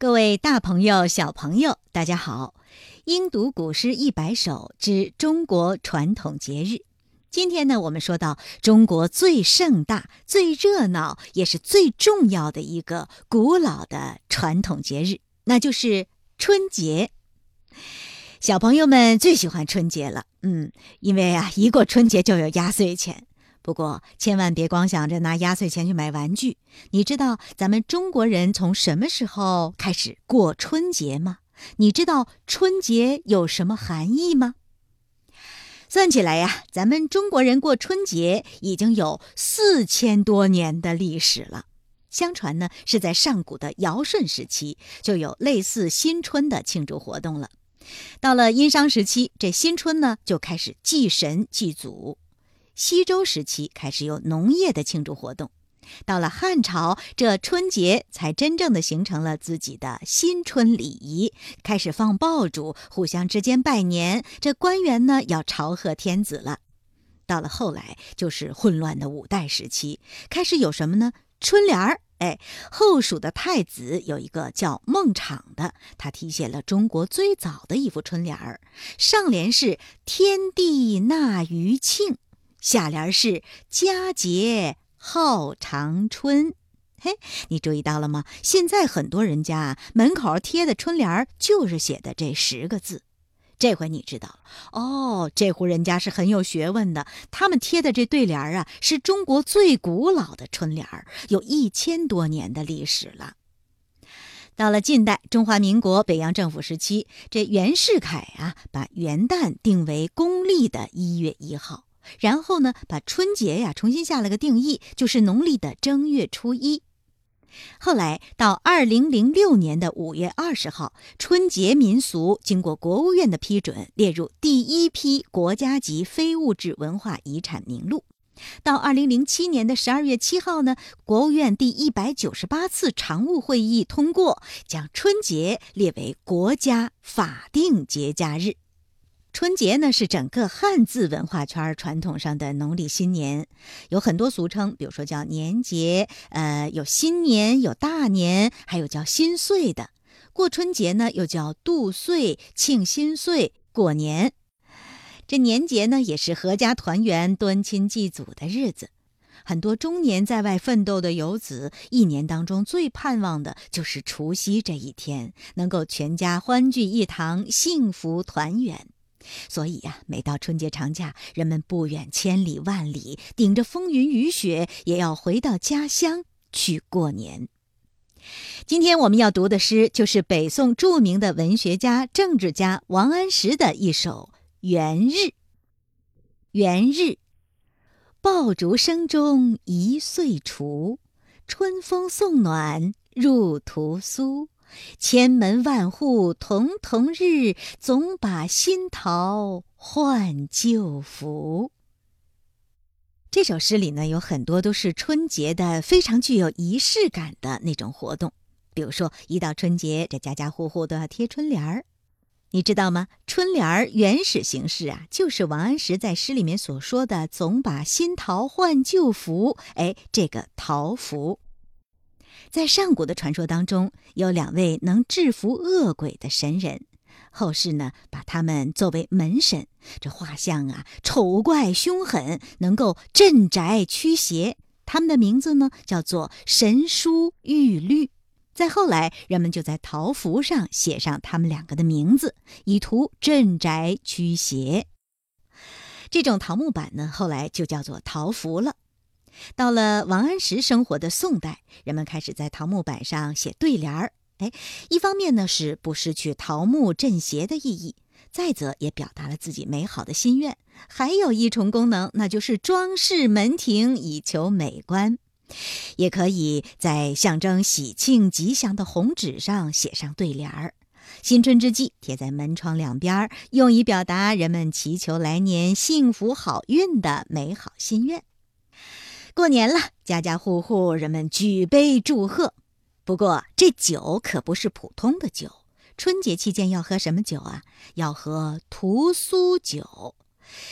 各位大朋友、小朋友，大家好！英读古诗一百首之中国传统节日。今天呢，我们说到中国最盛大、最热闹，也是最重要的一个古老的传统节日，那就是春节。小朋友们最喜欢春节了，嗯，因为啊，一过春节就有压岁钱。不过，千万别光想着拿压岁钱去买玩具。你知道咱们中国人从什么时候开始过春节吗？你知道春节有什么含义吗？算起来呀，咱们中国人过春节已经有四千多年的历史了。相传呢，是在上古的尧舜时期就有类似新春的庆祝活动了。到了殷商时期，这新春呢就开始祭神祭祖。西周时期开始有农业的庆祝活动，到了汉朝，这春节才真正的形成了自己的新春礼仪，开始放爆竹，互相之间拜年。这官员呢要朝贺天子了。到了后来，就是混乱的五代时期，开始有什么呢？春联儿。哎，后蜀的太子有一个叫孟昶的，他题写了中国最早的一副春联儿，上联是“天地纳余庆”。下联是“佳节好长春”，嘿，你注意到了吗？现在很多人家门口贴的春联就是写的这十个字。这回你知道了哦，这户人家是很有学问的，他们贴的这对联啊，是中国最古老的春联有一千多年的历史了。到了近代，中华民国北洋政府时期，这袁世凯啊，把元旦定为公历的一月一号。然后呢，把春节呀重新下了个定义，就是农历的正月初一。后来到二零零六年的五月二十号，春节民俗经过国务院的批准，列入第一批国家级非物质文化遗产名录。到二零零七年的十二月七号呢，国务院第一百九十八次常务会议通过，将春节列为国家法定节假日。春节呢是整个汉字文化圈传统上的农历新年，有很多俗称，比如说叫年节，呃，有新年，有大年，还有叫新岁的。过春节呢又叫度岁、庆新岁、过年。这年节呢也是阖家团圆、端亲祭祖的日子。很多中年在外奋斗的游子，一年当中最盼望的就是除夕这一天，能够全家欢聚一堂，幸福团圆。所以呀，每到春节长假，人们不远千里万里，顶着风云雨雪，也要回到家乡去过年。今天我们要读的诗，就是北宋著名的文学家、政治家王安石的一首《元日》。元日，爆竹声中一岁除，春风送暖入屠苏。千门万户瞳瞳日，总把新桃换旧符。这首诗里呢，有很多都是春节的非常具有仪式感的那种活动。比如说，一到春节，这家家户户都要贴春联儿。你知道吗？春联儿原始形式啊，就是王安石在诗里面所说的“总把新桃换旧符”。哎，这个桃符。在上古的传说当中，有两位能制服恶鬼的神人，后世呢把他们作为门神。这画像啊，丑怪凶狠，能够镇宅驱邪。他们的名字呢叫做神书玉律。再后来，人们就在桃符上写上他们两个的名字，以图镇宅驱邪。这种桃木板呢，后来就叫做桃符了。到了王安石生活的宋代，人们开始在桃木板上写对联儿。哎，一方面呢是不失去桃木镇邪的意义，再则也表达了自己美好的心愿。还有一重功能，那就是装饰门庭以求美观。也可以在象征喜庆吉祥的红纸上写上对联儿，新春之际贴在门窗两边，用以表达人们祈求来年幸福好运的美好心愿。过年了，家家户户人们举杯祝贺。不过这酒可不是普通的酒，春节期间要喝什么酒啊？要喝屠苏酒。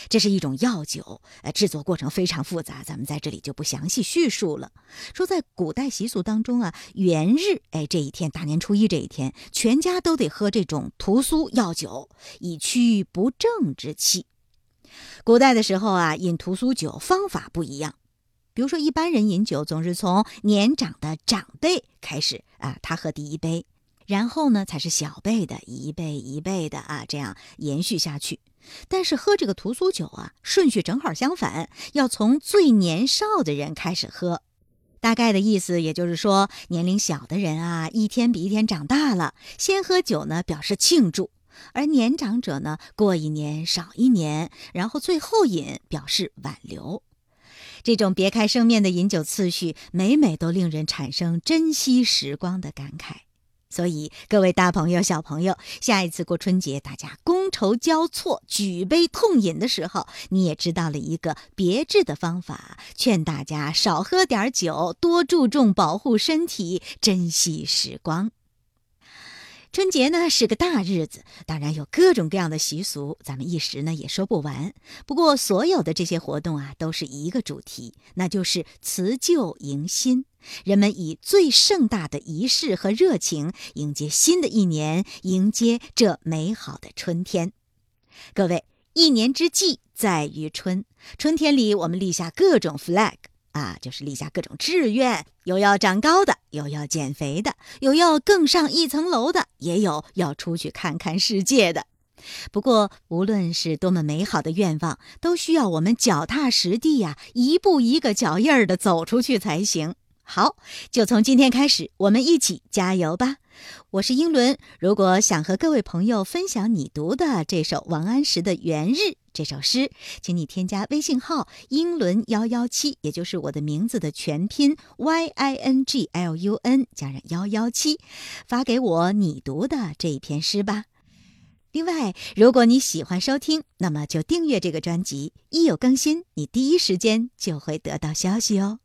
这是一种药酒，呃，制作过程非常复杂，咱们在这里就不详细叙述了。说在古代习俗当中啊，元日，哎，这一天大年初一这一天，全家都得喝这种屠苏药酒，以驱不正之气。古代的时候啊，饮屠苏酒方法不一样。比如说，一般人饮酒总是从年长的长辈开始啊，他喝第一杯，然后呢才是小辈的一辈一辈的啊，这样延续下去。但是喝这个屠苏酒啊，顺序正好相反，要从最年少的人开始喝。大概的意思也就是说，年龄小的人啊，一天比一天长大了，先喝酒呢表示庆祝；而年长者呢，过一年少一年，然后最后饮表示挽留。这种别开生面的饮酒次序，每每都令人产生珍惜时光的感慨。所以，各位大朋友、小朋友，下一次过春节，大家觥筹交错、举杯痛饮的时候，你也知道了一个别致的方法，劝大家少喝点酒，多注重保护身体，珍惜时光。春节呢是个大日子，当然有各种各样的习俗，咱们一时呢也说不完。不过所有的这些活动啊，都是一个主题，那就是辞旧迎新。人们以最盛大的仪式和热情迎接新的一年，迎接这美好的春天。各位，一年之计在于春，春天里我们立下各种 flag。啊，就是立下各种志愿，有要长高的，有要减肥的，有要更上一层楼的，也有要出去看看世界的。不过，无论是多么美好的愿望，都需要我们脚踏实地呀，一步一个脚印儿的走出去才行。好，就从今天开始，我们一起加油吧！我是英伦。如果想和各位朋友分享你读的这首王安石的《元日》这首诗，请你添加微信号“英伦幺幺七”，也就是我的名字的全拼 y i n g l u n 加上幺幺七，发给我你读的这一篇诗吧。另外，如果你喜欢收听，那么就订阅这个专辑，一有更新，你第一时间就会得到消息哦。